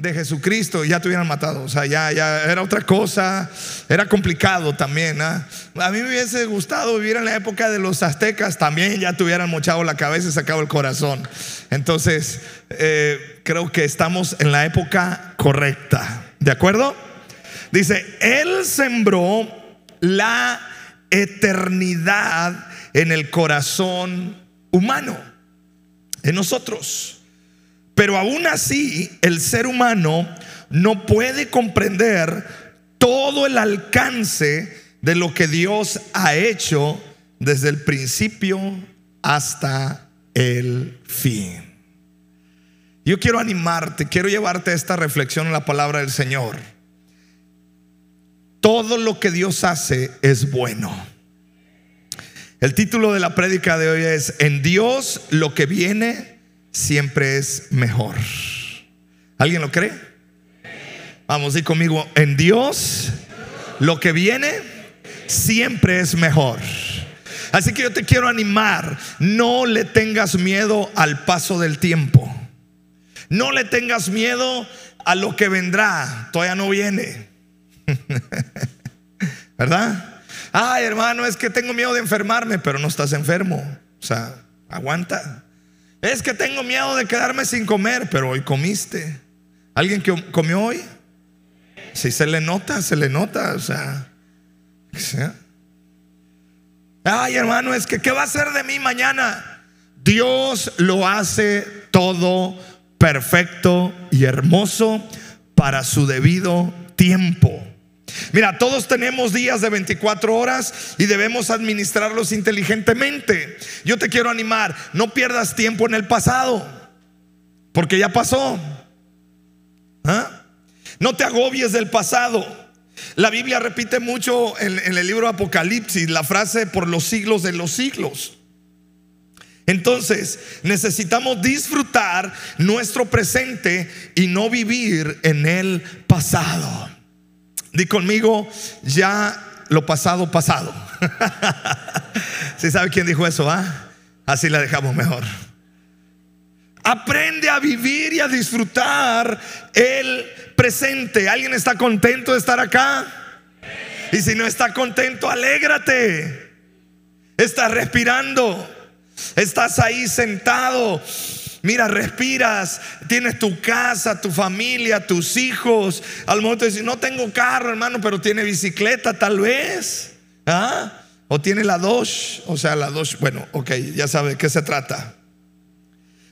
de Jesucristo, ya te hubieran matado. O sea, ya, ya era otra cosa, era complicado también. ¿ah? A mí me hubiese gustado vivir en la época de los aztecas, también ya te hubieran mochado la cabeza y sacado el corazón. Entonces, eh, creo que estamos en la época correcta. ¿De acuerdo? Dice, Él sembró la eternidad en el corazón humano, en nosotros. Pero aún así, el ser humano no puede comprender todo el alcance de lo que Dios ha hecho desde el principio hasta el fin. Yo quiero animarte, quiero llevarte a esta reflexión en la palabra del Señor. Todo lo que Dios hace es bueno. El título de la prédica de hoy es En Dios lo que viene siempre es mejor. ¿Alguien lo cree? Vamos, y conmigo, en Dios lo que viene siempre es mejor. Así que yo te quiero animar, no le tengas miedo al paso del tiempo. No le tengas miedo a lo que vendrá, todavía no viene. ¿Verdad? Ay, hermano, es que tengo miedo de enfermarme, pero no estás enfermo. O sea, aguanta. Es que tengo miedo de quedarme sin comer, pero hoy comiste. ¿Alguien que comió hoy? Si se le nota, se le nota, o sea, Ay, hermano, es que ¿qué va a ser de mí mañana? Dios lo hace todo perfecto y hermoso para su debido tiempo. Mira, todos tenemos días de 24 horas y debemos administrarlos inteligentemente. Yo te quiero animar, no pierdas tiempo en el pasado, porque ya pasó. ¿Ah? No te agobies del pasado. La Biblia repite mucho en, en el libro Apocalipsis la frase por los siglos de los siglos. Entonces, necesitamos disfrutar nuestro presente y no vivir en el pasado. Di conmigo, ya lo pasado, pasado. Si sabe quién dijo eso? Ah? Así la dejamos mejor. Aprende a vivir y a disfrutar el presente. ¿Alguien está contento de estar acá? Y si no está contento, alégrate. Estás respirando. Estás ahí sentado Mira, respiras, tienes tu casa, tu familia, tus hijos. Al momento de no tengo carro, hermano, pero tiene bicicleta tal vez. ¿Ah? O tiene la dos, o sea, la dos, bueno, ok, ya sabe de qué se trata.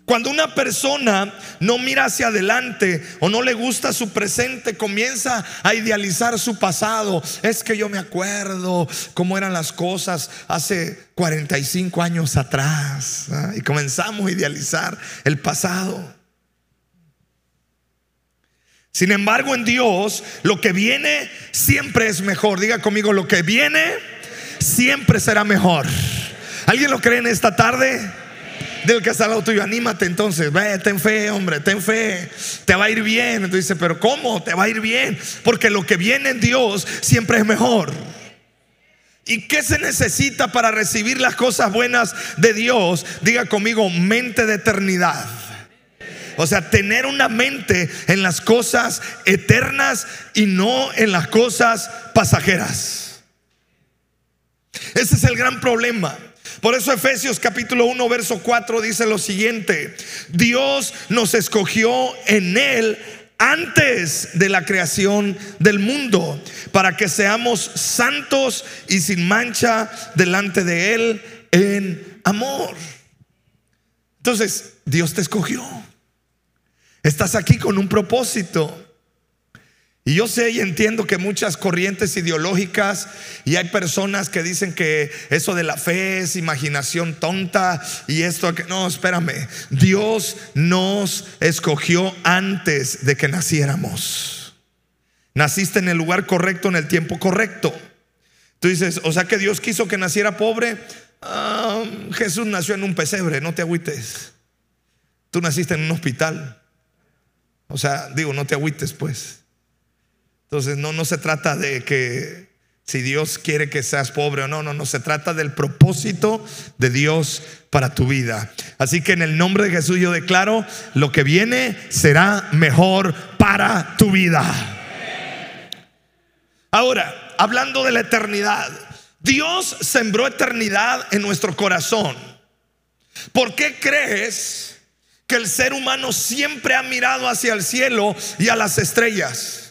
Cuando una persona no mira hacia adelante o no le gusta su presente, comienza a idealizar su pasado. Es que yo me acuerdo cómo eran las cosas hace 45 años atrás. Y comenzamos a idealizar el pasado. Sin embargo, en Dios, lo que viene siempre es mejor. Diga conmigo, lo que viene siempre será mejor. ¿Alguien lo cree en esta tarde? Del que está al lado tuyo, anímate entonces, ve, ten fe, hombre, ten fe, te va a ir bien. Entonces dice, pero ¿cómo? Te va a ir bien, porque lo que viene en Dios siempre es mejor. ¿Y qué se necesita para recibir las cosas buenas de Dios? Diga conmigo, mente de eternidad. O sea, tener una mente en las cosas eternas y no en las cosas pasajeras. Ese es el gran problema. Por eso Efesios capítulo 1, verso 4 dice lo siguiente, Dios nos escogió en Él antes de la creación del mundo, para que seamos santos y sin mancha delante de Él en amor. Entonces, Dios te escogió. Estás aquí con un propósito. Y yo sé y entiendo que muchas corrientes ideológicas y hay personas que dicen que eso de la fe es imaginación tonta y esto que no, espérame. Dios nos escogió antes de que naciéramos. Naciste en el lugar correcto en el tiempo correcto. Tú dices, o sea que Dios quiso que naciera pobre. Ah, Jesús nació en un pesebre, no te agüites. Tú naciste en un hospital. O sea, digo, no te agüites pues. Entonces no, no se trata de que si Dios quiere que seas pobre o no, no, no, se trata del propósito de Dios para tu vida. Así que en el nombre de Jesús yo declaro, lo que viene será mejor para tu vida. Ahora, hablando de la eternidad, Dios sembró eternidad en nuestro corazón. ¿Por qué crees que el ser humano siempre ha mirado hacia el cielo y a las estrellas?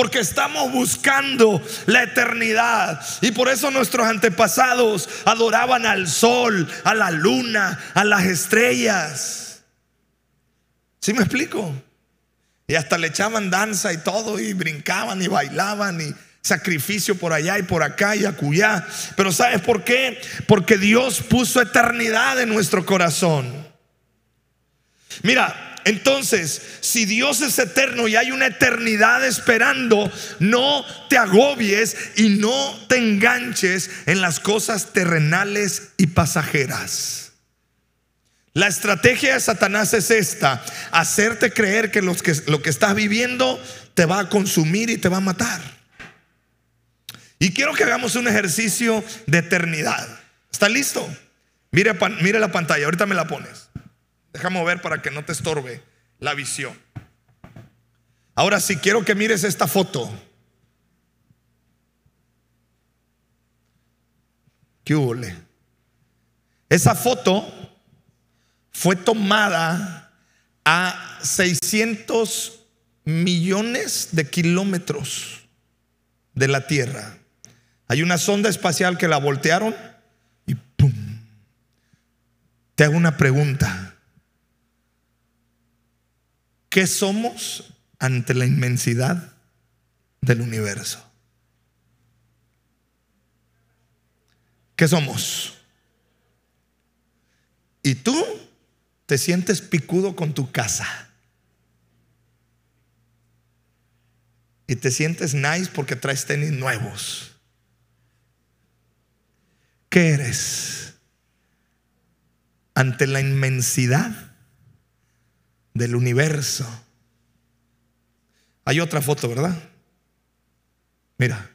Porque estamos buscando la eternidad. Y por eso nuestros antepasados adoraban al sol, a la luna, a las estrellas. ¿Sí me explico? Y hasta le echaban danza y todo, y brincaban y bailaban y sacrificio por allá y por acá y acullá. Pero ¿sabes por qué? Porque Dios puso eternidad en nuestro corazón. Mira, entonces, si Dios es eterno y hay una eternidad esperando, no te agobies y no te enganches en las cosas terrenales y pasajeras. La estrategia de Satanás es esta, hacerte creer que, que lo que estás viviendo te va a consumir y te va a matar. Y quiero que hagamos un ejercicio de eternidad. ¿Está listo? Mire, mire la pantalla, ahorita me la pones. Déjame ver para que no te estorbe la visión. Ahora sí, quiero que mires esta foto. ¿Qué hubo? Esa foto fue tomada a 600 millones de kilómetros de la Tierra. Hay una sonda espacial que la voltearon y ¡pum! Te hago una pregunta. ¿Qué somos ante la inmensidad del universo? ¿Qué somos? Y tú te sientes picudo con tu casa. Y te sientes nice porque traes tenis nuevos. ¿Qué eres? Ante la inmensidad del universo. Hay otra foto, ¿verdad? Mira.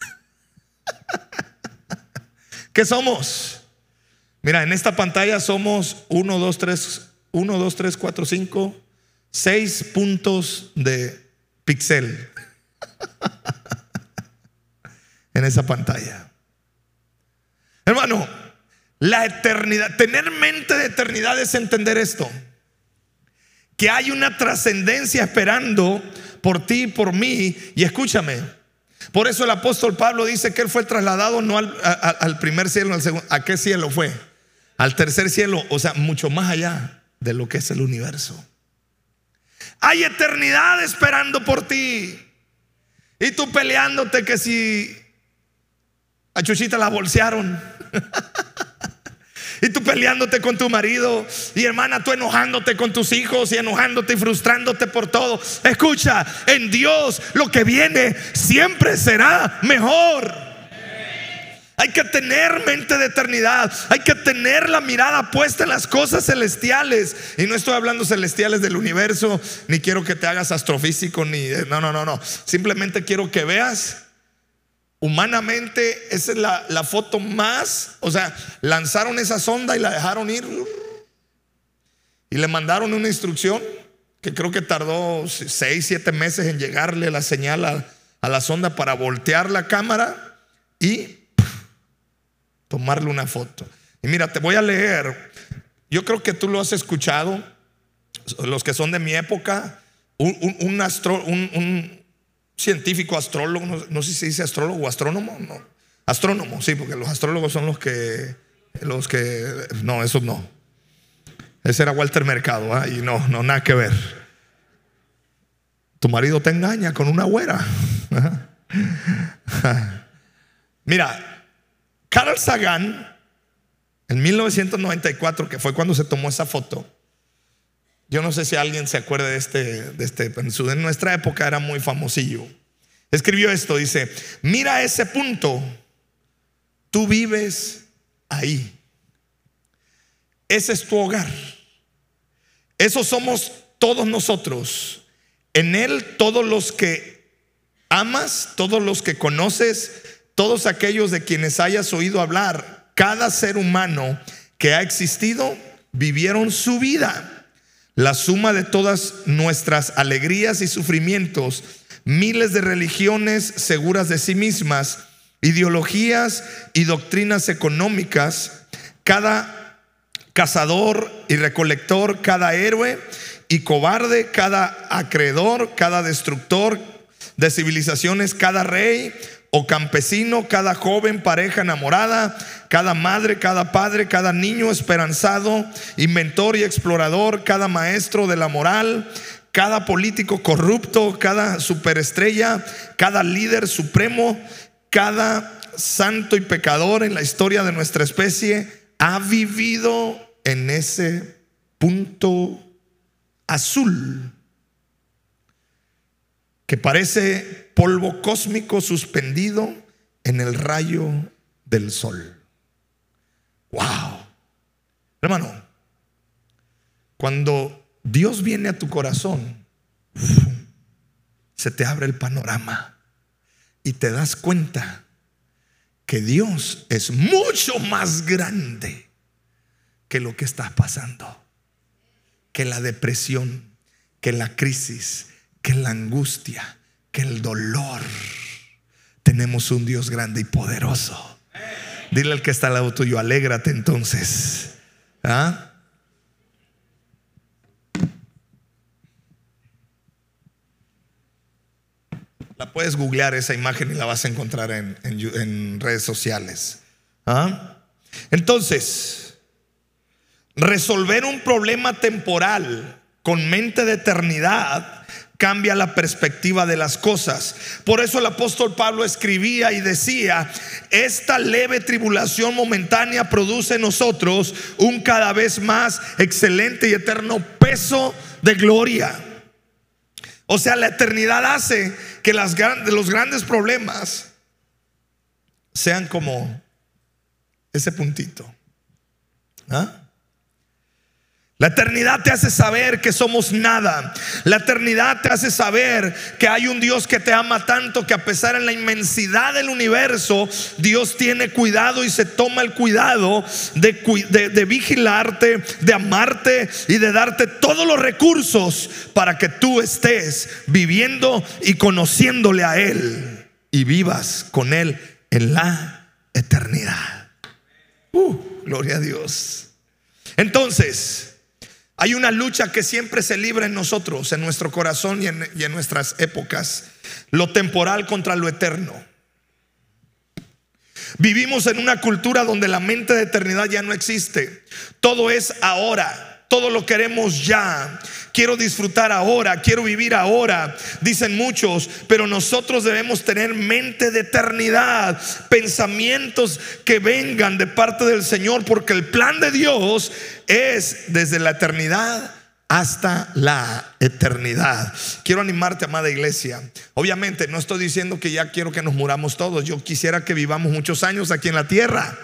¿Qué somos? Mira, en esta pantalla somos 1, 2, 3, 1, 2, 3, 4, 5, 6 puntos de pixel en esa pantalla. Hermano, la eternidad, tener mente de eternidad es entender esto que hay una trascendencia esperando por ti por mí. Y escúchame, por eso el apóstol Pablo dice que él fue trasladado no al, primer cielo, al segundo. ¿A qué cielo fue? Al tercer cielo, o sea, mucho más allá de lo que es el universo. Hay eternidad esperando por ti. Y tú peleándote que si a Chuchita la bolsearon. Y tú peleándote con tu marido. Y hermana, tú enojándote con tus hijos y enojándote y frustrándote por todo. Escucha, en Dios lo que viene siempre será mejor. Hay que tener mente de eternidad. Hay que tener la mirada puesta en las cosas celestiales. Y no estoy hablando celestiales del universo, ni quiero que te hagas astrofísico, ni... No, no, no, no. Simplemente quiero que veas Humanamente, esa es la, foto más, o sea, lanzaron esa sonda y la dejaron ir. Y le mandaron una instrucción que creo que tardó 6, 7 meses en llegarle la señal a, a la sonda para voltear la cámara y tomarle una foto. Y mira, te voy a leer. Yo creo que tú lo has escuchado, los que son de mi época, un, un, astro, un científico, astrólogo, no, sé si se dice astrólogo o astrónomo, no. Astrónomo, sí, porque los astrólogos son los que, los que, no, esos no. Ese era Walter Mercado, ¿ah? y no, no, nada que ver. Tu marido te engaña con una güera. Mira, Carl Sagan, en 1994, que fue cuando se tomó esa foto, yo no sé si alguien se acuerda de este, de este, en nuestra época era muy famosillo. Escribió esto, dice, mira ese punto, tú vives ahí. Ese es tu hogar. Eso somos todos nosotros. En Él todos los que amas, todos los que conoces, todos aquellos de quienes hayas oído hablar, cada ser humano que ha existido, vivieron su vida. La suma de todas nuestras alegrías y sufrimientos, miles de religiones seguras de sí mismas, ideologías y doctrinas económicas, cada cazador y recolector, cada héroe y cobarde, cada acreedor, cada destructor de civilizaciones, cada rey o campesino, cada joven, pareja enamorada, cada madre, cada padre, cada niño esperanzado, inventor y explorador, cada maestro de la moral, cada político corrupto, cada superestrella, cada líder supremo, cada santo y pecador en la historia de nuestra especie ha vivido en ese punto azul que parece polvo cósmico suspendido en el rayo del sol. Wow. Hermano, cuando Dios viene a tu corazón, se te abre el panorama y te das cuenta que Dios es mucho más grande que lo que estás pasando, que la depresión, que la crisis, que la angustia, que el dolor. Tenemos un Dios grande y poderoso. Dile al que está al lado tuyo, alégrate entonces. ¿Ah? La puedes googlear esa imagen y la vas a encontrar en, redes sociales. ¿Ah? Entonces, resolver un problema temporal con mente de eternidad cambia la perspectiva de las cosas. Por eso el apóstol Pablo escribía y decía, esta leve tribulación momentánea produce en nosotros un cada vez más excelente y eterno peso de gloria. O sea, la eternidad hace que los grandes problemas sean como ese puntito. ¿Ah? La eternidad te hace saber que somos nada. La eternidad te hace saber que hay un Dios que te ama tanto que a pesar de la inmensidad del universo, Dios tiene cuidado y se toma el cuidado de, de vigilarte, de amarte y de darte todos los recursos para que tú estés viviendo y conociéndole a Él y vivas con Él en la eternidad. Uh, gloria a Dios. Entonces, hay una lucha que siempre se libra en nosotros, en nuestro corazón y en, nuestras épocas. Lo temporal contra lo eterno. Vivimos en una cultura donde la mente de eternidad ya no existe. Todo es ahora todo lo queremos ya. Quiero disfrutar ahora, quiero vivir ahora, dicen muchos, pero nosotros debemos tener mente de eternidad, pensamientos que vengan de parte del Señor, porque el plan de Dios es desde la eternidad hasta la eternidad. Quiero animarte, amada iglesia. Obviamente no estoy diciendo que ya quiero que nos muramos todos. Yo quisiera que vivamos muchos años aquí en la tierra.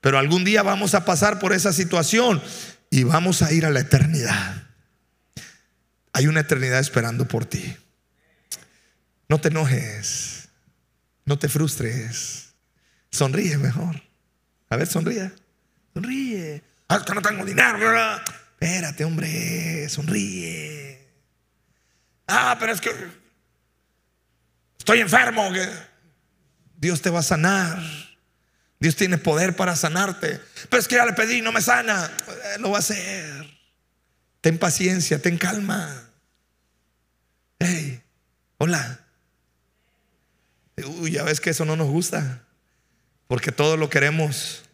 Pero algún día vamos a pasar por esa situación y vamos a ir a la eternidad. Hay una eternidad esperando por ti. No te enojes, no te frustres, sonríe mejor. A ver, sonríe, sonríe. Ah, que no tengo dinero. Espérate, hombre, sonríe. Ah, pero es que estoy enfermo. Dios te va a sanar. Dios tiene poder para sanarte. Pero es que ya le pedí, no me sana. Eh, lo va a hacer. Ten paciencia, ten calma. Hey, hola. Uy, ya ves que eso no nos gusta. Porque todo lo queremos.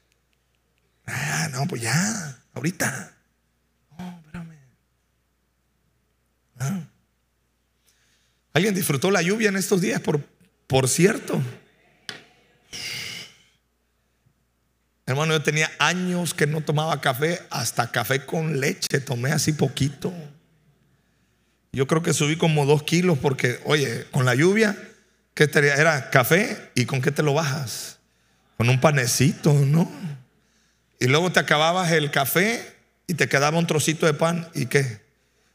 Ah, no, pues ya, ahorita. No, espérame. Ah. ¿Alguien disfrutó la lluvia en estos días? Por, por cierto. Hermano, yo tenía años que no tomaba café, hasta café con leche, tomé así poquito. Yo creo que subí como dos kilos porque, oye, con la lluvia, ¿qué te, era café y con qué te lo bajas? Con un panecito, ¿no? Y luego te acababas el café y te quedaba un trocito de pan y qué?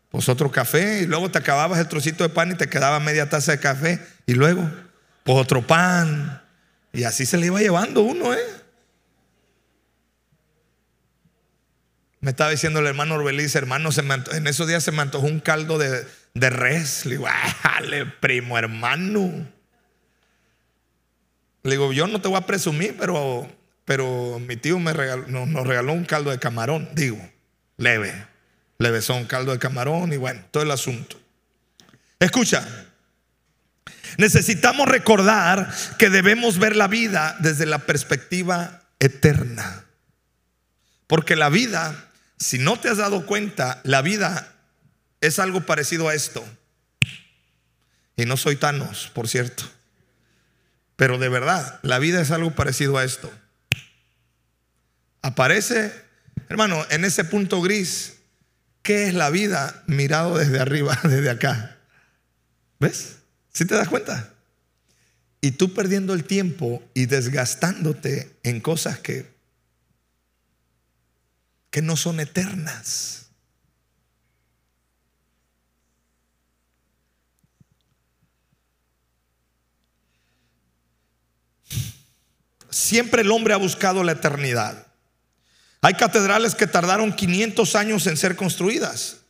Pues otro café y luego te acababas el trocito de pan y te quedaba media taza de café Y luego, pues otro pan. Y así se le iba llevando uno, ¿eh? Me estaba diciendo el hermano Orbeliz, hermano, en esos días se me antojó un caldo de, res. Le digo, ¡ale, primo hermano! Le digo, yo no te voy a presumir, pero, pero mi tío me nos regaló un caldo de camarón. Digo, leve. Le besó un caldo de camarón y bueno, todo el asunto. Escucha, necesitamos recordar que debemos ver la vida desde la perspectiva eterna. Porque la vida, si no te has dado cuenta, la vida es algo parecido a esto. Y no soy Thanos, por cierto. Pero de verdad, la vida es algo parecido a esto. Aparece, hermano, en ese punto gris, ¿qué es la vida mirado desde arriba, desde acá? ¿Ves? ¿Sí te das cuenta? Y tú perdiendo el tiempo y desgastándote en cosas que, que no son eternas. Siempre el hombre ha buscado la eternidad. Hay catedrales que tardaron 500 años en ser construidas.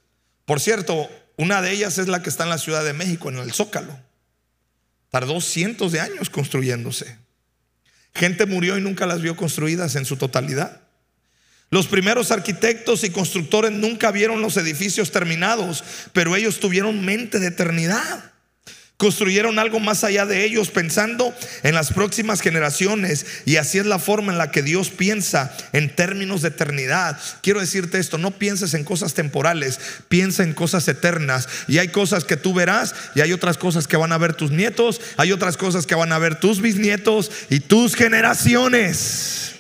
Por cierto, una de ellas es la que está en la Ciudad de México, en el Zócalo. Tardó cientos de años construyéndose. Gente murió y nunca las vio construidas en su totalidad. Los primeros arquitectos y constructores nunca vieron los edificios terminados, pero ellos tuvieron mente de eternidad. Construyeron algo más allá de ellos pensando en las próximas generaciones y así es la forma en la que Dios piensa en términos de eternidad. Quiero decirte esto, no pienses en cosas temporales, piensa en cosas eternas y hay cosas que tú verás y hay otras cosas que van a ver tus nietos, hay otras cosas que van a ver tus bisnietos y tus generaciones.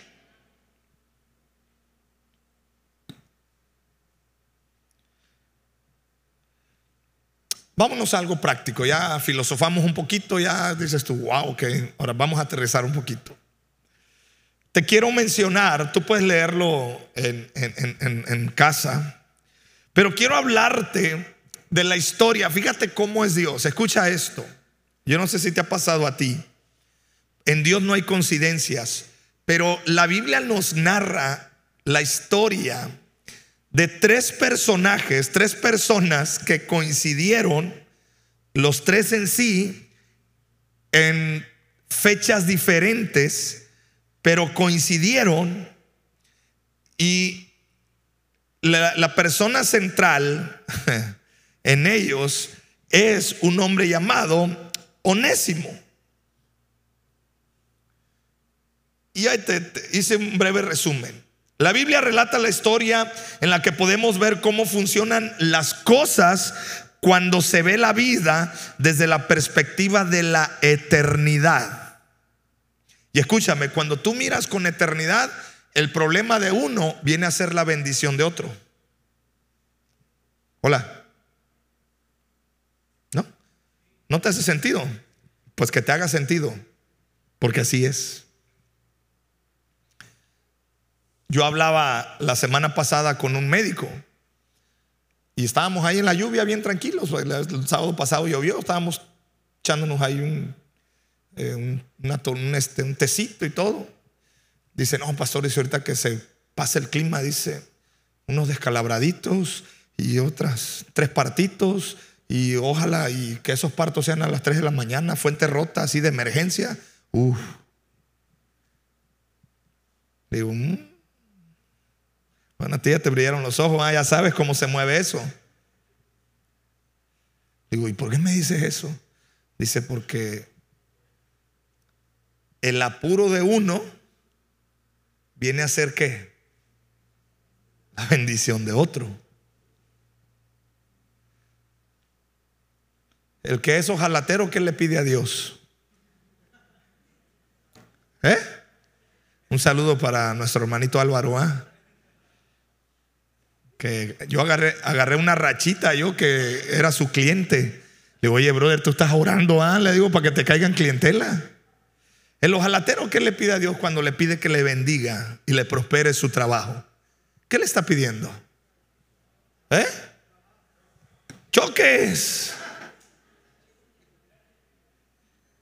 Vámonos a algo práctico. Ya filosofamos un poquito, ya dices tú, wow, ok, ahora vamos a aterrizar un poquito. Te quiero mencionar, tú puedes leerlo en, en casa, pero quiero hablarte de la historia. Fíjate cómo es Dios. Escucha esto. Yo no sé si te ha pasado a ti. En Dios no hay coincidencias, pero la Biblia nos narra la historia de tres personajes, tres personas que coincidieron, los tres en sí, en fechas diferentes, pero coincidieron y la, persona central en ellos es un hombre llamado Onésimo. Y ahí te hice un breve resumen. La Biblia relata la historia en la que podemos ver cómo funcionan las cosas cuando se ve la vida desde la perspectiva de la eternidad. Y escúchame, cuando tú miras con eternidad, el problema de uno viene a ser la bendición de otro. Hola. ¿No? ¿No te hace sentido? Pues que te haga sentido, porque así es. Yo hablaba la semana pasada con un médico y estábamos ahí en la lluvia bien tranquilos. El, sábado pasado llovió, estábamos echándonos ahí un, eh, este, un, tecito y todo. Dice, no, pastor, dice ahorita que se pasa el clima, dice, unos descalabraditos y otras tres partitos y ojalá y que esos partos sean a las 3 de la mañana, fuente rota, así de emergencia. Uf. Digo, mmm bueno, a te brillaron los ojos, ah, ya sabes cómo se mueve eso. Digo, ¿y por qué me dices eso? Dice, porque el apuro de uno viene a ser qué? La bendición de otro. El que es ojalatero, ¿qué le pide a Dios? ¿Eh? Un saludo para nuestro hermanito Álvaro. ¿Ah? yo agarré, agarré una rachita yo que era su cliente. Le digo, oye, brother, tú estás orando, ¿ah? Le digo, para que te caigan clientela. El ojalatero, ¿qué le pide a Dios cuando le pide que le bendiga y le prospere su trabajo? ¿Qué le está pidiendo? ¿Eh? Choques.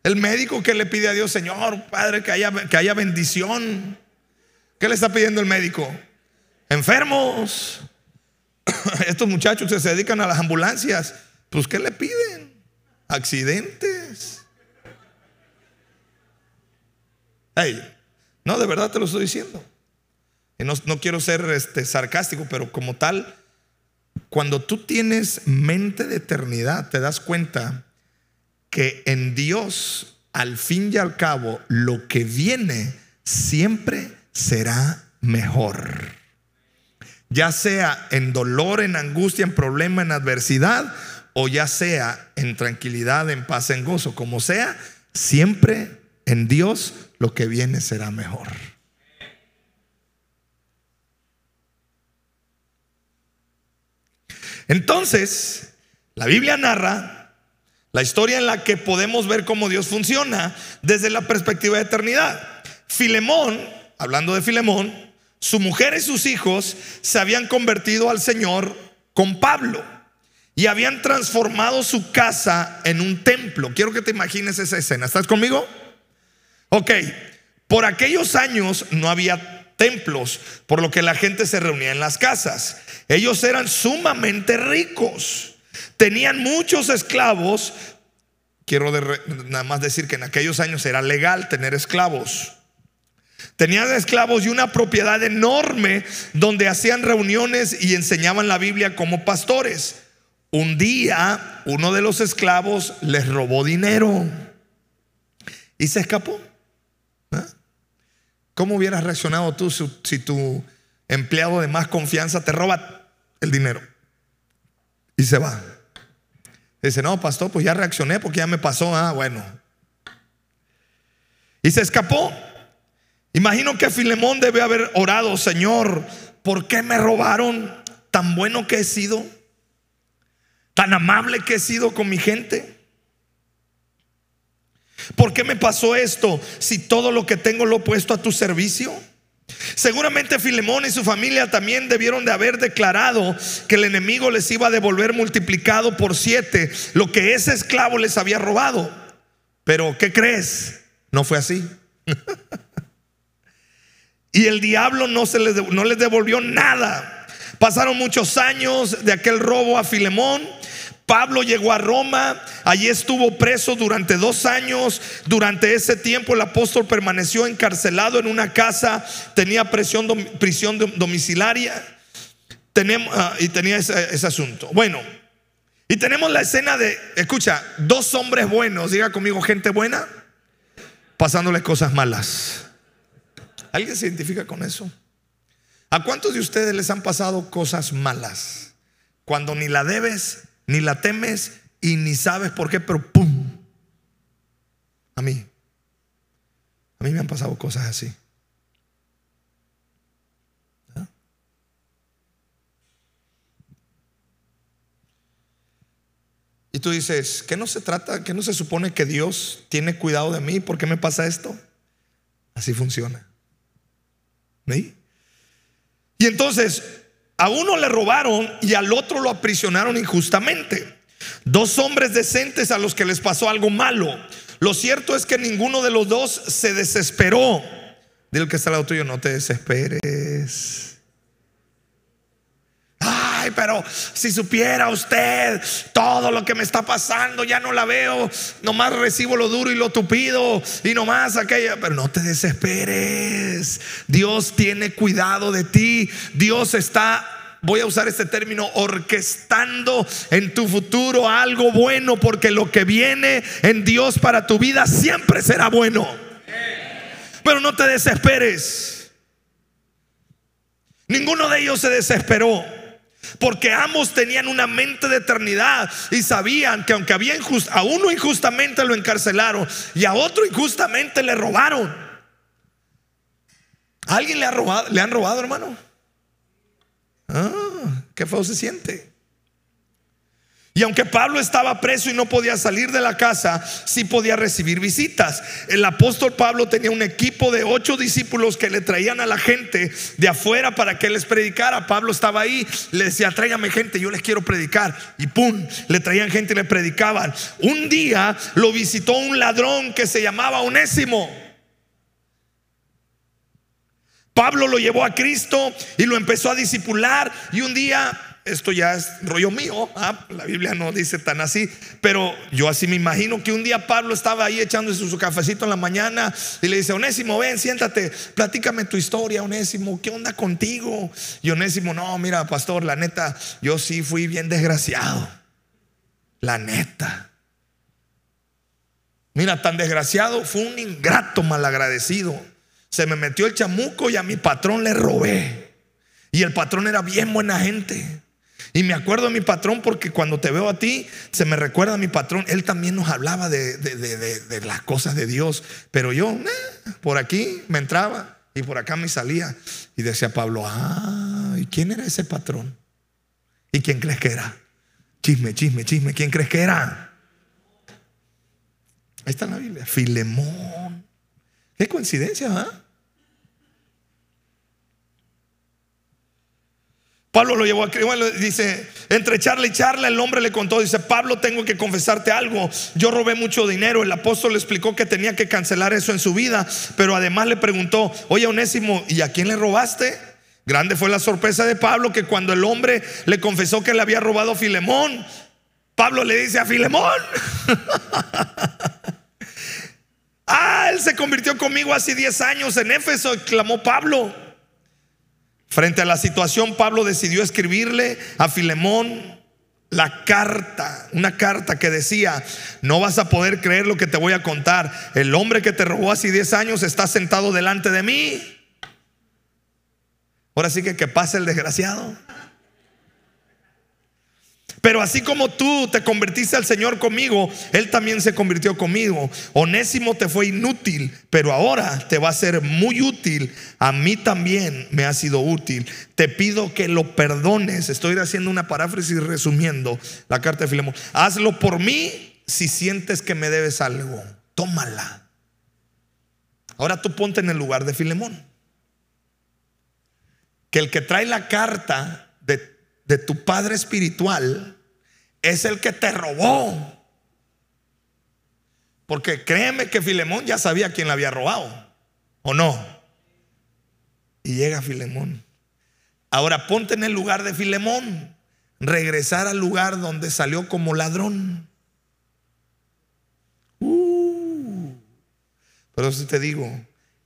El médico que le pide a Dios, Señor, Padre, que haya, que haya bendición. ¿Qué le está pidiendo el médico? Enfermos. Estos muchachos que se dedican a las ambulancias, pues ¿qué le piden? Accidentes. Hey, no, de verdad te lo estoy diciendo. Y no, no quiero ser este, sarcástico, pero como tal, cuando tú tienes mente de eternidad, te das cuenta que en Dios, al fin y al cabo, lo que viene siempre será mejor. Ya sea en dolor, en angustia, en problema, en adversidad, o ya sea en tranquilidad, en paz, en gozo, como sea, siempre en Dios lo que viene será mejor. Entonces, la Biblia narra la historia en la que podemos ver cómo Dios funciona desde la perspectiva de eternidad. Filemón, hablando de Filemón, su mujer y sus hijos se habían convertido al Señor con Pablo y habían transformado su casa en un templo. Quiero que te imagines esa escena. ¿Estás conmigo? Ok, por aquellos años no había templos, por lo que la gente se reunía en las casas. Ellos eran sumamente ricos, tenían muchos esclavos. Quiero nada más decir que en aquellos años era legal tener esclavos. Tenían esclavos y una propiedad enorme donde hacían reuniones y enseñaban la Biblia como pastores. Un día uno de los esclavos les robó dinero y se escapó. ¿Cómo hubieras reaccionado tú si, tu empleado de más confianza te roba el dinero y se va? Dice, no, pastor, pues ya reaccioné porque ya me pasó. Ah, bueno. Y se escapó. Imagino que Filemón debe haber orado, Señor, ¿por qué me robaron? Tan bueno que he sido, tan amable que he sido con mi gente. ¿Por qué me pasó esto si todo lo que tengo lo he puesto a tu servicio? Seguramente Filemón y su familia también debieron de haber declarado que el enemigo les iba a devolver multiplicado por siete lo que ese esclavo les había robado. Pero, ¿qué crees? No fue así. y el diablo no, se les, no les devolvió nada. Pasaron muchos años de aquel robo a Filemón Pablo llegó a Roma, allí estuvo preso durante dos años. Durante ese tiempo el apóstol permaneció encarcelado en una casa, tenía prisión, prisión domiciliaria tenemos, ah, y tenía ese, ese asunto. Bueno, y tenemos la escena de, escucha, dos hombres buenos, diga conmigo gente buena, pasándoles cosas malas. ¿Alguien se identifica con eso? ¿A cuántos de ustedes les han pasado cosas malas? Cuando ni la debes ni la temes y ni sabes por qué, pero ¡pum! A mí. A mí me han pasado cosas así. ¿Ah? Y tú dices, ¿qué no se trata? ¿Qué no se supone que Dios tiene cuidado de mí? ¿Por qué me pasa esto? Así funciona. Y entonces, a uno le robaron y al otro lo aprisionaron injustamente. Dos hombres decentes a los que les pasó algo malo. Lo cierto es que ninguno de los dos se desesperó. Dile que está al lado tuyo, no te desesperes. Ay, pero si supiera usted todo lo que me está pasando, ya no la veo. Nomás recibo lo duro y lo tupido y nomás aquella. Pero no te desesperes. Dios tiene cuidado de ti. Dios está voy a usar este término, orquestando en tu futuro algo bueno, porque lo que viene en Dios para tu vida siempre será bueno. Pero no te desesperes. Ninguno de ellos se desesperó. Porque ambos tenían una mente de eternidad y sabían que aunque había a uno injustamente lo encarcelaron y a otro injustamente le robaron. ¿A alguien le, ha robado, le han robado, hermano? Ah, qué feo se siente. Y aunque Pablo estaba preso y no podía salir de la casa, sí podía recibir visitas. El apóstol Pablo tenía un equipo de ocho discípulos que le traían a la gente de afuera para que les predicara. Pablo estaba ahí, le decía, tráigame gente, yo les quiero predicar. Y pum, le traían gente y le predicaban. Un día lo visitó un ladrón que se llamaba Onésimo. Pablo lo llevó a Cristo y lo empezó a discipular. Y un día esto ya es rollo mío, ¿ah? la Biblia no dice tan así, pero yo así me imagino que un día Pablo estaba ahí echándose su cafecito en la mañana y le dice, Onésimo, ven, siéntate, platícame tu historia, Onésimo, ¿qué onda contigo? Y Onésimo, no, mira, pastor, la neta, yo sí fui bien desgraciado, la neta. Mira, tan desgraciado, fue un ingrato malagradecido. Se me metió el chamuco y a mi patrón le robé. Y el patrón era bien buena gente. Y me acuerdo de mi patrón porque cuando te veo a ti, se me recuerda a mi patrón. Él también nos hablaba de, las cosas de Dios. Pero yo, por aquí me entraba y por acá me salía. Y decía Pablo, ah, ¿y quién era ese patrón? ¿Y quién crees que era? Chisme, chisme, chisme. ¿Quién crees que era? Ahí está en la Biblia. Filemón. Qué coincidencia, ¿ah? Pablo lo llevó a bueno, dice, entre charla y charla el hombre le contó, dice, Pablo, tengo que confesarte algo, yo robé mucho dinero, el apóstol le explicó que tenía que cancelar eso en su vida, pero además le preguntó, oye Onésimo, ¿y a quién le robaste? Grande fue la sorpresa de Pablo que cuando el hombre le confesó que le había robado a Filemón, Pablo le dice a Filemón, ah, él se convirtió conmigo hace 10 años en Éfeso, exclamó Pablo. Frente a la situación, Pablo decidió escribirle a Filemón la carta, una carta que decía, no vas a poder creer lo que te voy a contar. El hombre que te robó hace 10 años está sentado delante de mí. Ahora sí que que pase el desgraciado. Pero así como tú te convertiste al Señor conmigo, Él también se convirtió conmigo. Onésimo te fue inútil, pero ahora te va a ser muy útil. A mí también me ha sido útil. Te pido que lo perdones. Estoy haciendo una paráfrasis resumiendo la carta de Filemón. Hazlo por mí si sientes que me debes algo. Tómala. Ahora tú ponte en el lugar de Filemón. Que el que trae la carta de tu padre espiritual es el que te robó. Porque créeme que Filemón ya sabía quién la había robado, ¿o no? Y llega Filemón. Ahora ponte en el lugar de Filemón, regresar al lugar donde salió como ladrón. Uh, pero eso te digo,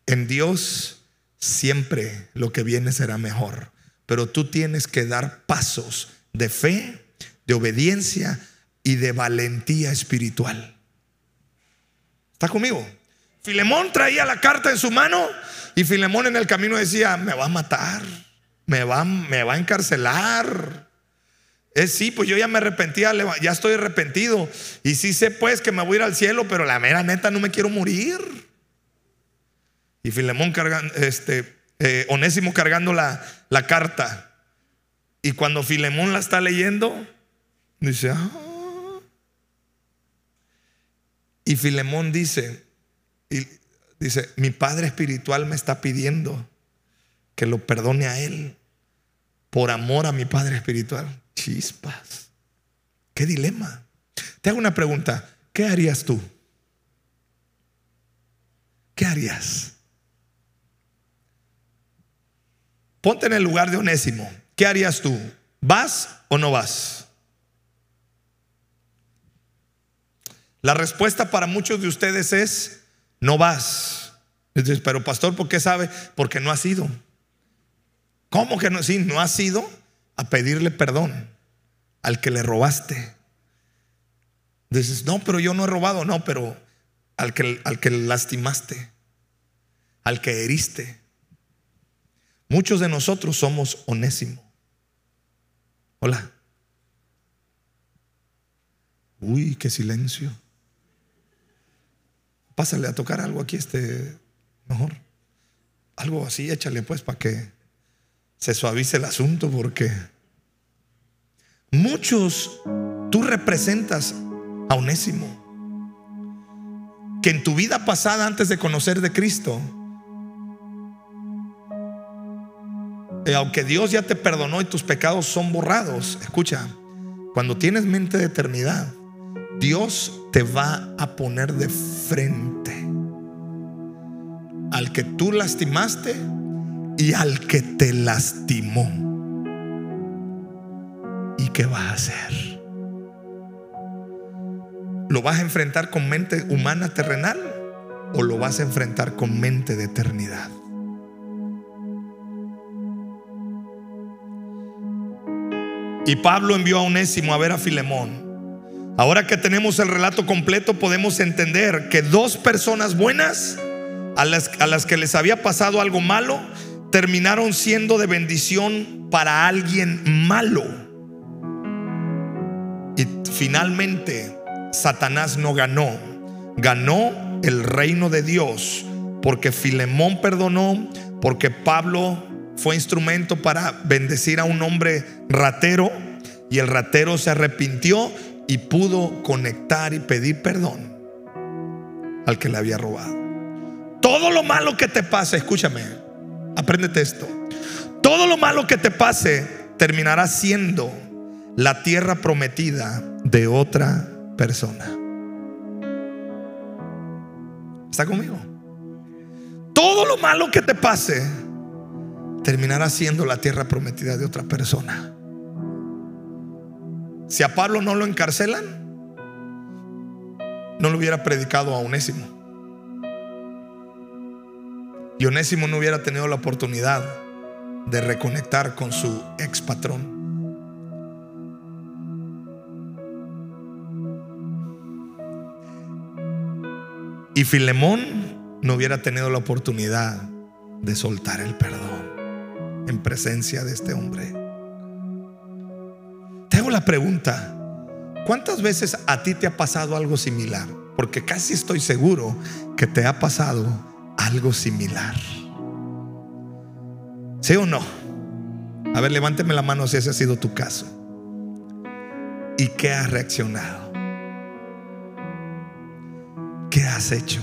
en Dios siempre lo que viene será mejor. Pero tú tienes que dar pasos de fe, de obediencia y de valentía espiritual. ¿Está conmigo? Filemón traía la carta en su mano y Filemón en el camino decía, me va a matar, me va, me va a encarcelar. Es sí, pues yo ya me arrepentía, ya estoy arrepentido. Y sí sé pues que me voy a ir al cielo, pero la mera neta no me quiero morir. Y Filemón cargando, este, eh, Onésimo cargando la, la carta. Y cuando Filemón la está leyendo, dice, ah". Y Filemón dice, y dice, mi padre espiritual me está pidiendo que lo perdone a él por amor a mi padre espiritual. Chispas. Qué dilema. Te hago una pregunta. ¿Qué harías tú? ¿Qué harías? Ponte en el lugar de Onésimo. ¿Qué harías tú? ¿Vas o no vas? La respuesta para muchos de ustedes es, no vas. pero pastor, ¿por qué sabe? Porque no has ido. ¿Cómo que no? Sí, no has ido a pedirle perdón al que le robaste. Dices, no, pero yo no he robado. No, pero al que, al que lastimaste, al que heriste. Muchos de nosotros somos onésimo. Hola. Uy, qué silencio. Pásale a tocar algo aquí, este, mejor. Algo así, échale pues para que se suavice el asunto, porque muchos tú representas a Onésimo. Que en tu vida pasada antes de conocer de Cristo, aunque Dios ya te perdonó y tus pecados son borrados, escucha, cuando tienes mente de eternidad, Dios te va a poner de frente al que tú lastimaste y al que te lastimó. ¿Y qué vas a hacer? ¿Lo vas a enfrentar con mente humana terrenal o lo vas a enfrentar con mente de eternidad? Y Pablo envió a Onésimo a ver a Filemón. Ahora que tenemos el relato completo, podemos entender que dos personas buenas, a las, a las, que les había pasado algo malo, terminaron siendo de bendición para alguien malo. Y finalmente, Satanás no ganó. Ganó el reino de Dios porque Filemón perdonó, porque Pablo fue instrumento para bendecir a un hombre ratero y el ratero se arrepintió y pudo conectar y pedir perdón al que le había robado. Todo lo malo que te pase, escúchame, apréndete esto. Todo lo malo que te pase terminará siendo la tierra prometida de otra persona. ¿Está conmigo? Todo lo malo que te pase terminará siendo la tierra prometida de otra persona. Si a Pablo no lo encarcelan, no lo hubiera predicado a Onésimo. Y Onésimo no hubiera tenido la oportunidad de reconectar con su ex patrón. Y Filemón no hubiera tenido la oportunidad de soltar el perdón en presencia de este hombre la pregunta, ¿cuántas veces a ti te ha pasado algo similar? Porque casi estoy seguro que te ha pasado algo similar. ¿Sí o no? A ver, levánteme la mano si ese ha sido tu caso. ¿Y qué has reaccionado? ¿Qué has hecho?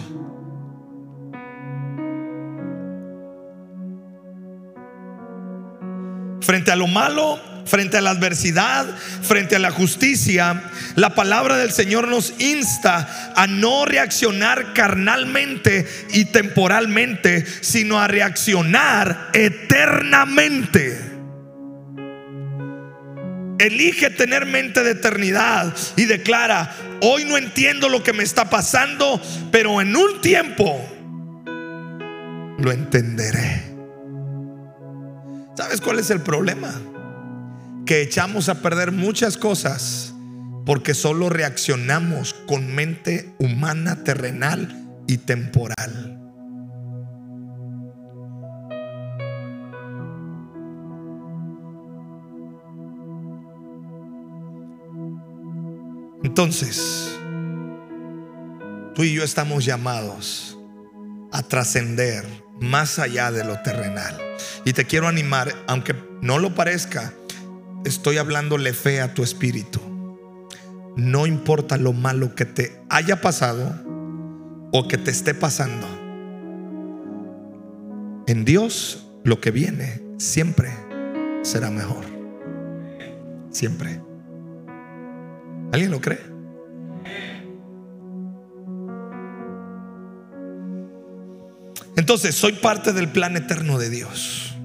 Frente a lo malo frente a la adversidad, frente a la justicia, la palabra del Señor nos insta a no reaccionar carnalmente y temporalmente, sino a reaccionar eternamente. Elige tener mente de eternidad y declara, hoy no entiendo lo que me está pasando, pero en un tiempo lo entenderé. ¿Sabes cuál es el problema? que echamos a perder muchas cosas porque solo reaccionamos con mente humana, terrenal y temporal. Entonces, tú y yo estamos llamados a trascender más allá de lo terrenal. Y te quiero animar, aunque no lo parezca, estoy hablándole fe a tu espíritu. No importa lo malo que te haya pasado o que te esté pasando. En Dios lo que viene siempre será mejor. Siempre. ¿Alguien lo cree? Entonces, soy parte del plan eterno de Dios.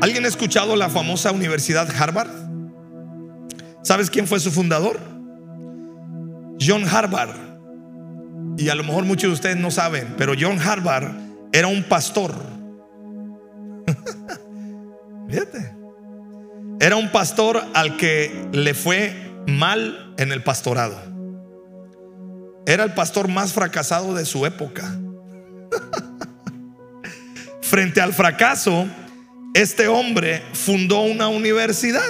¿Alguien ha escuchado la famosa Universidad Harvard? ¿Sabes quién fue su fundador? John Harvard. Y a lo mejor muchos de ustedes no saben, pero John Harvard era un pastor. Fíjate. Era un pastor al que le fue mal en el pastorado. Era el pastor más fracasado de su época. Frente al fracaso, este hombre fundó una universidad,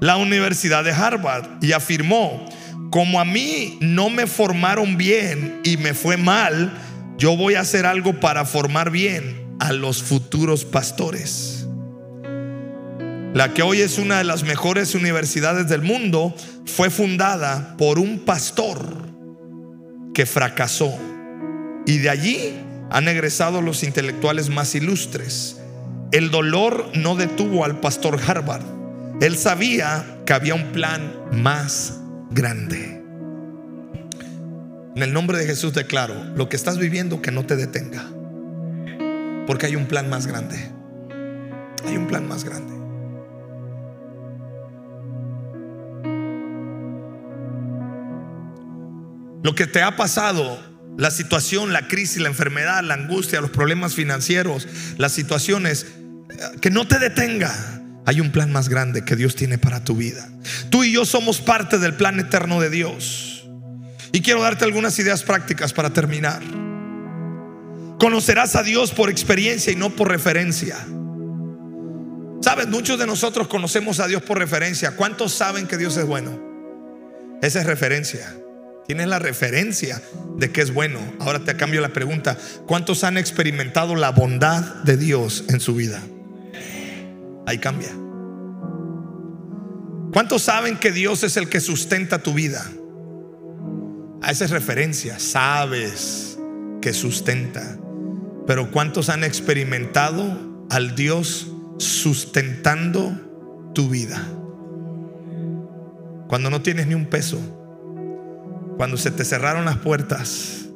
la Universidad de Harvard, y afirmó, como a mí no me formaron bien y me fue mal, yo voy a hacer algo para formar bien a los futuros pastores. la que hoy es una de las mejores universidades del mundo, fue fundada por un pastor que fracasó. Y de allí han egresado los intelectuales más ilustres. El dolor no detuvo al pastor Harvard. Él sabía que había un plan más grande. En el nombre de Jesús declaro, lo que estás viviendo que no te detenga. Porque hay un plan más grande. Hay un plan más grande. Lo que te ha pasado, la situación, la crisis, la enfermedad, la angustia, los problemas financieros, las situaciones, eh, que no te detenga. Hay un plan más grande que Dios tiene para tu vida. Tú y yo somos parte del plan eterno de Dios. Y quiero darte algunas ideas prácticas para terminar. Conocerás a Dios por experiencia y no por referencia. Sabes, muchos de nosotros conocemos a Dios por referencia. ¿Cuántos saben que Dios es bueno? Esa es referencia. Tienes la referencia de que es bueno. Ahora te cambio la pregunta. ¿Cuántos han experimentado la bondad de Dios en su vida? Ahí cambia. ¿Cuántos saben que Dios es el que sustenta tu vida? A esa es referencia. Sabes que sustenta. Pero ¿cuántos han experimentado al Dios sustentando tu vida? Cuando no tienes ni un peso cuando se te cerraron las puertas,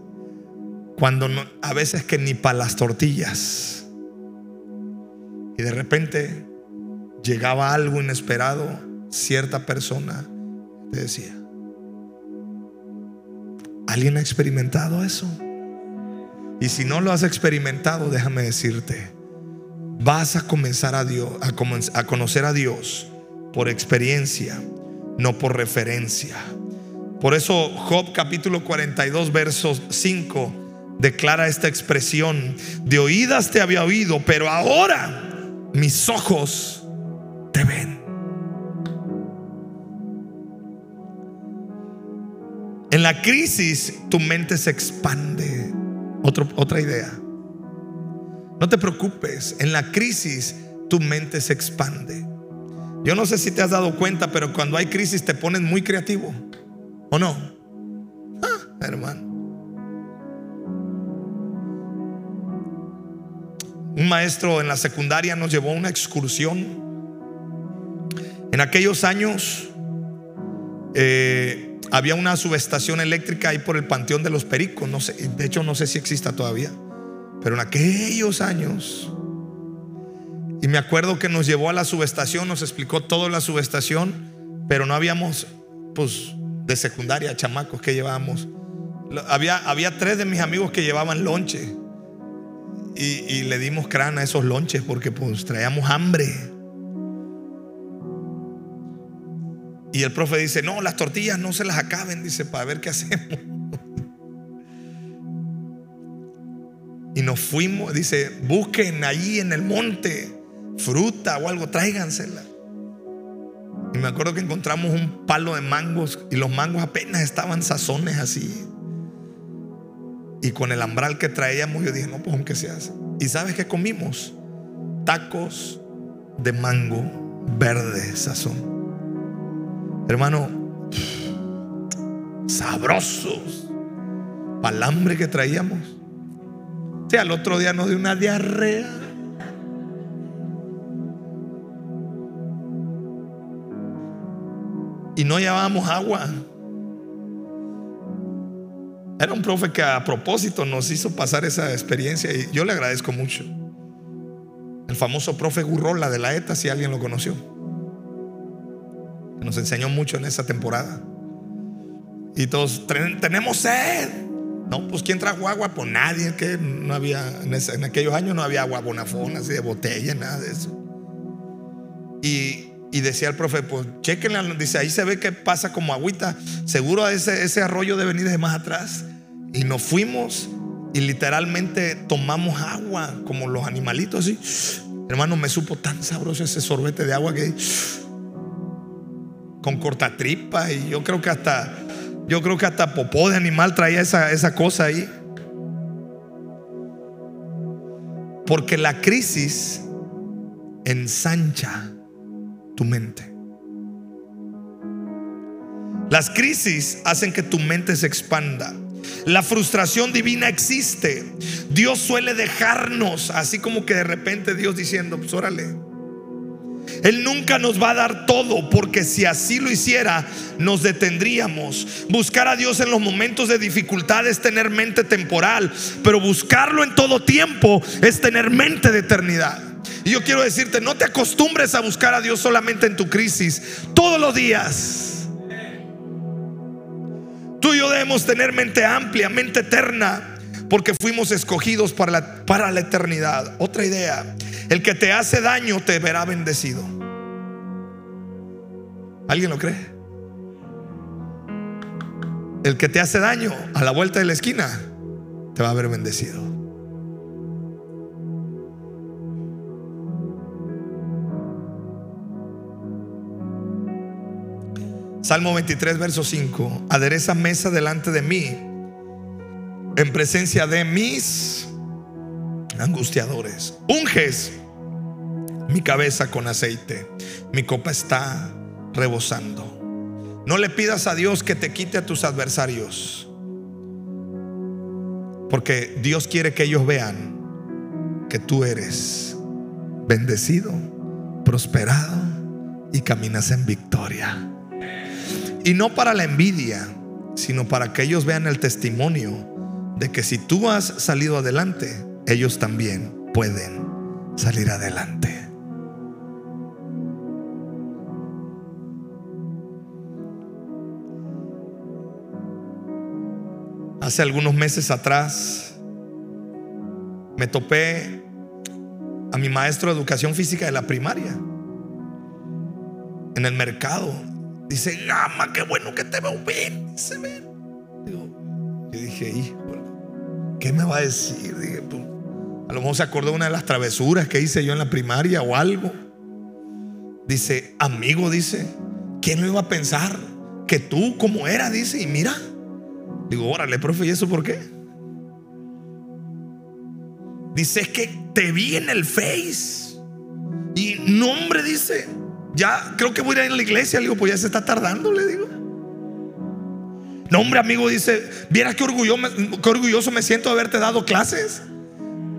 cuando a veces que ni para las tortillas, y de repente llegaba algo inesperado, cierta persona te decía, ¿alguien ha experimentado eso? Y si no lo has experimentado, déjame decirte, vas a comenzar a, Dios, a, conocer a Dios por experiencia, no por referencia. Por eso Job capítulo 42, versos 5 declara esta expresión, de oídas te había oído, pero ahora mis ojos te ven. En la crisis tu mente se expande. otra idea. No te preocupes, en la crisis tu mente se expande. Yo no sé si te has dado cuenta, pero cuando hay crisis te pones muy creativo. ¿O no? Ah, hermano. Un maestro en la secundaria nos llevó a una excursión. En aquellos años eh, había una subestación eléctrica ahí por el Panteón de los Pericos. No sé, de hecho, no sé si exista todavía. Pero en aquellos años. Y me acuerdo que nos llevó a la subestación, nos explicó toda la subestación, pero no habíamos, pues, de secundaria, chamacos que llevábamos. Había, había tres de mis amigos que llevaban lonche. Y, le dimos crán a esos lonches porque pues traíamos hambre. Y el profe dice, no, las tortillas no se las acaben, dice, para ver qué hacemos. Y nos fuimos, dice, busquen ahí en el monte fruta o algo, tráigansela. Y me acuerdo que encontramos un palo de mangos y los mangos apenas estaban sazones así. Y con el ambral que traíamos, yo dije, no, pues aunque se hace. ¿Y sabes qué comimos? Tacos de mango verde sazón. Hermano, sabrosos. Palambre que traíamos. O sea, al otro día nos dio una diarrea. Y no llevábamos agua. Era un profe que a propósito nos hizo pasar esa experiencia y yo le agradezco mucho. El famoso profe Gurrola de la ETA, si alguien lo conoció. nos enseñó mucho en esa temporada. Y todos, tenemos sed. No, pues ¿quién trajo agua? Pues nadie, que no había, en, aquellos años no había agua bonafona, así de botella, nada de eso. Y y decía el profe, pues chequenla, dice, ahí se ve que pasa como agüita. Seguro ese, ese arroyo de venir de más atrás. Y nos fuimos y literalmente tomamos agua como los animalitos así. Hermano, me supo tan sabroso ese sorbete de agua que con cortatripa y yo creo que hasta yo creo que hasta popó de animal traía esa, esa cosa ahí. Porque la crisis ensancha tu mente. Las crisis hacen que tu mente se expanda. La frustración divina existe. Dios suele dejarnos así como que de repente Dios diciendo, pues órale. Él nunca nos va a dar todo porque si así lo hiciera nos detendríamos. Buscar a Dios en los momentos de dificultad es tener mente temporal, pero buscarlo en todo tiempo es tener mente de eternidad. Y yo quiero decirte, no te acostumbres a buscar a Dios solamente en tu crisis, todos los días. Tú y yo debemos tener mente amplia, mente eterna, porque fuimos escogidos para la, para la eternidad. Otra idea, el que te hace daño te verá bendecido. ¿Alguien lo cree? El que te hace daño a la vuelta de la esquina te va a ver bendecido. Salmo 23, verso 5. Adereza mesa delante de mí, en presencia de mis angustiadores. Unges mi cabeza con aceite. Mi copa está rebosando. No le pidas a Dios que te quite a tus adversarios. Porque Dios quiere que ellos vean que tú eres bendecido, prosperado y caminas en victoria. Y no para la envidia, sino para que ellos vean el testimonio de que si tú has salido adelante, ellos también pueden salir adelante. Hace algunos meses atrás me topé a mi maestro de educación física de la primaria en el mercado Dice, Gama, qué bueno que te veo bien. Dice, ven. yo dije, híjole, ¿qué me va a decir? Dije, pues, a lo mejor se acordó de una de las travesuras que hice yo en la primaria o algo. Dice, amigo, dice, ¿quién lo iba a pensar? Que tú como era, dice, y mira. Digo, órale, profe, ¿y eso por qué? Dice, es que te vi en el Face. Y nombre, dice, ya creo que voy a ir a la iglesia. Le digo, pues ya se está tardando, le digo. No, hombre, amigo, dice, ¿vieras qué orgulloso, qué orgulloso me siento de haberte dado clases?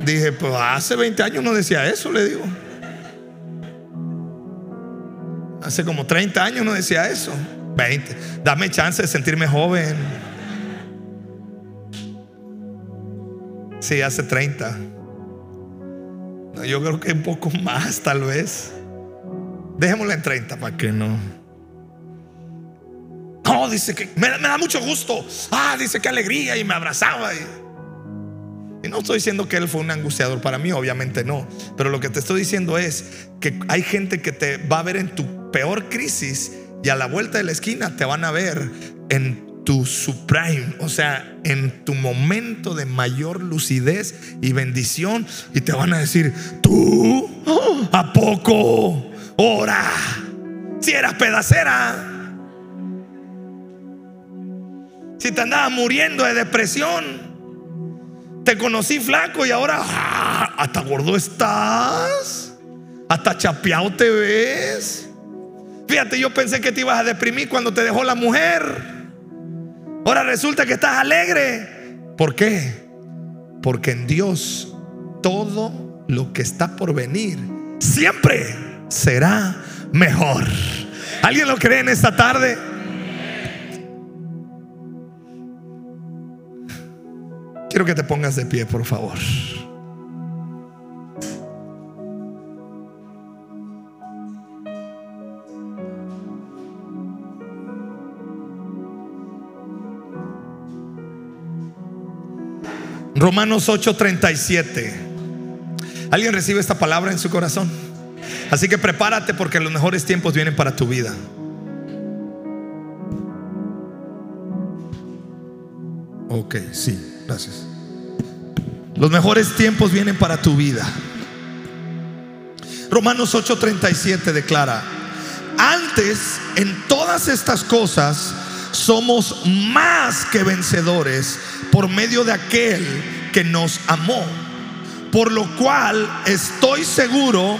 Dije, pues hace 20 años no decía eso, le digo. Hace como 30 años no decía eso. 20. Dame chance de sentirme joven. Sí, hace 30. Yo creo que un poco más, tal vez. Dejémosla en 30 para que no. No, dice que me, da mucho gusto. Ah, dice que alegría y me abrazaba. Y, y no estoy diciendo que él fue un angustiador para mí, obviamente no. Pero lo que te estoy diciendo es que hay gente que te va a ver en tu peor crisis y a la vuelta de la esquina te van a ver en tu supreme, o sea, en tu momento de mayor lucidez y bendición y te van a decir, tú, ¿a poco? Ora. Si eras pedacera. Si te andabas muriendo de depresión. Te conocí flaco y ahora ah, hasta gordo estás. Hasta chapeado te ves. Fíjate, yo pensé que te ibas a deprimir cuando te dejó la mujer. Ahora resulta que estás alegre. ¿Por qué? Porque en Dios todo lo que está por venir siempre será mejor. ¿Alguien lo cree en esta tarde? Quiero que te pongas de pie, por favor. Romanos 8:37. ¿Alguien recibe esta palabra en su corazón? Así que prepárate porque los mejores tiempos vienen para tu vida. Ok, sí, gracias. Los mejores tiempos vienen para tu vida. Romanos 8:37 declara, antes en todas estas cosas somos más que vencedores por medio de aquel que nos amó. Por lo cual estoy seguro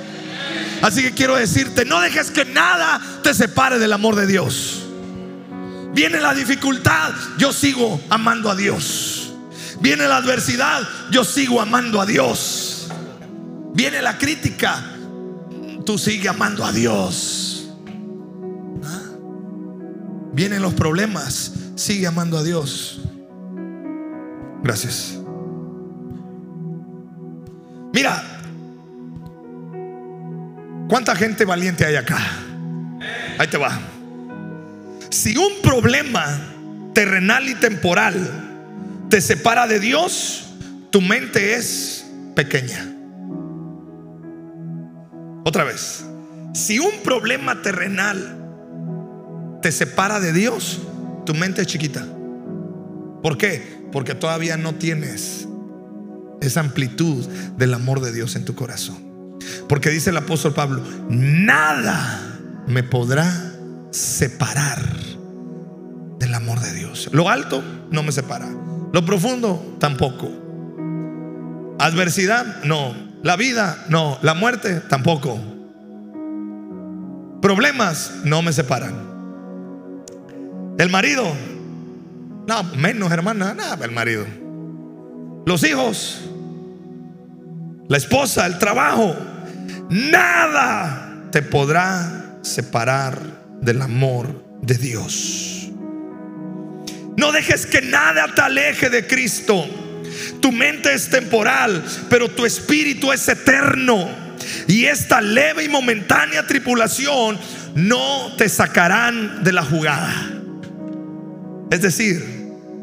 Así que quiero decirte, no dejes que nada te separe del amor de Dios. Viene la dificultad, yo sigo amando a Dios. Viene la adversidad, yo sigo amando a Dios. Viene la crítica, tú sigue amando a Dios. ¿Ah? Vienen los problemas, sigue amando a Dios. Gracias. Mira, ¿cuánta gente valiente hay acá? Ahí te va. Si un problema terrenal y temporal te separa de Dios, tu mente es pequeña. Otra vez, si un problema terrenal te separa de Dios, tu mente es chiquita. ¿Por qué? Porque todavía no tienes esa amplitud del amor de Dios en tu corazón. Porque dice el apóstol Pablo, nada me podrá separar del amor de Dios. Lo alto no me separa. Lo profundo, tampoco. Adversidad, no. La vida, no. La muerte, tampoco. Problemas, no me separan. El marido, no, menos hermana, nada, el marido. Los hijos, la esposa, el trabajo, nada te podrá separar del amor de Dios. No dejes que nada te aleje de Cristo. Tu mente es temporal, pero tu espíritu es eterno. Y esta leve y momentánea tripulación no te sacarán de la jugada. Es decir,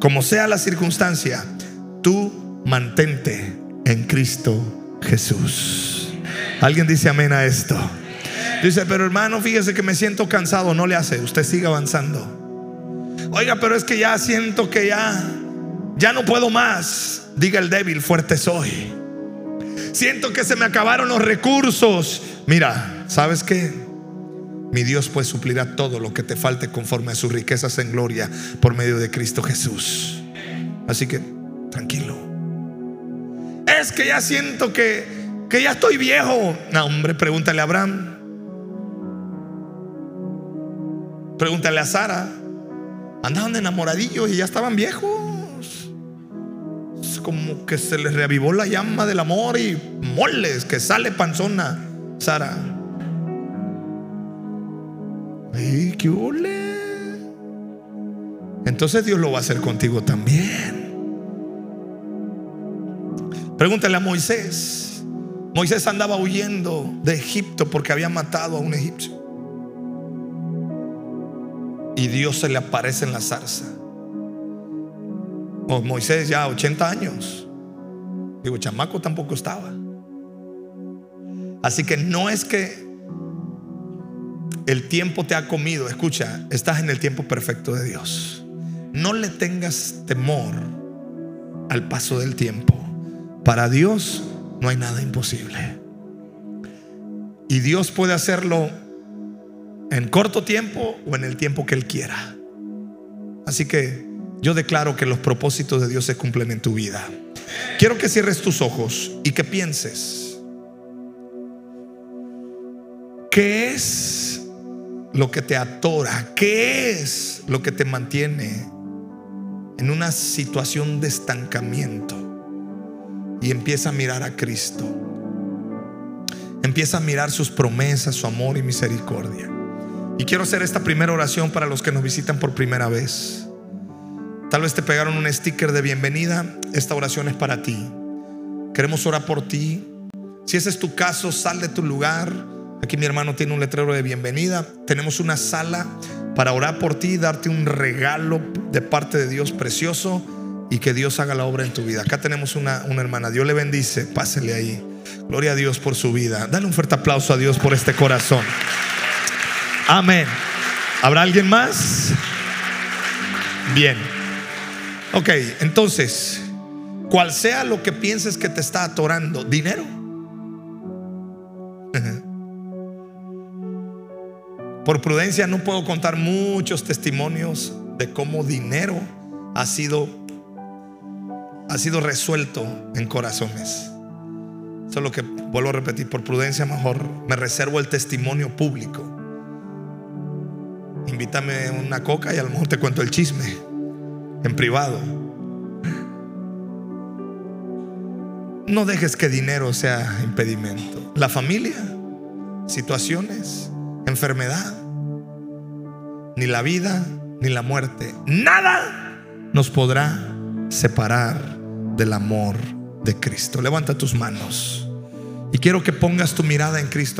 como sea la circunstancia, tú mantente en Cristo Jesús. ¿Alguien dice amén a esto? Dice, pero hermano, fíjese que me siento cansado. No le hace, usted sigue avanzando. Oiga, pero es que ya siento que ya, ya no puedo más. Diga el débil, fuerte soy. Siento que se me acabaron los recursos. Mira, ¿sabes qué? Mi Dios pues suplirá todo lo que te falte conforme a sus riquezas en gloria por medio de Cristo Jesús. Así que, tranquilo. Es que ya siento que, que ya estoy viejo. No, hombre, pregúntale a Abraham. Pregúntale a Sara. Andaban enamoradillos y ya estaban viejos. Es como que se les reavivó la llama del amor y moles que sale panzona, Sara. ¡Ay, qué ole! Entonces Dios lo va a hacer contigo también. Pregúntale a Moisés. Moisés andaba huyendo de Egipto porque había matado a un egipcio y Dios se le aparece en la zarza. O Moisés ya 80 años. Digo, chamaco tampoco estaba. Así que no es que el tiempo te ha comido. Escucha, estás en el tiempo perfecto de Dios. No le tengas temor al paso del tiempo. Para Dios no hay nada imposible. Y Dios puede hacerlo en corto tiempo o en el tiempo que Él quiera. Así que yo declaro que los propósitos de Dios se cumplen en tu vida. Quiero que cierres tus ojos y que pienses, ¿qué es lo que te atora? ¿Qué es lo que te mantiene en una situación de estancamiento? Y empieza a mirar a Cristo. Empieza a mirar sus promesas, su amor y misericordia. Y quiero hacer esta primera oración para los que nos visitan por primera vez. Tal vez te pegaron un sticker de bienvenida. Esta oración es para ti. Queremos orar por ti. Si ese es tu caso, sal de tu lugar. Aquí mi hermano tiene un letrero de bienvenida. Tenemos una sala para orar por ti, darte un regalo de parte de Dios precioso y que Dios haga la obra en tu vida. Acá tenemos una, una hermana. Dios le bendice. Pásele ahí. Gloria a Dios por su vida. Dale un fuerte aplauso a Dios por este corazón. Amén. ¿Habrá alguien más? Bien. Ok, entonces, cual sea lo que pienses que te está atorando, dinero. Por prudencia no puedo contar muchos testimonios de cómo dinero ha sido ha sido resuelto en corazones. Eso es lo que vuelvo a repetir, por prudencia mejor me reservo el testimonio público. Invítame una coca y a lo mejor te cuento el chisme en privado. No dejes que dinero sea impedimento. La familia, situaciones, enfermedad, ni la vida, ni la muerte, nada nos podrá separar del amor de Cristo. Levanta tus manos y quiero que pongas tu mirada en Cristo.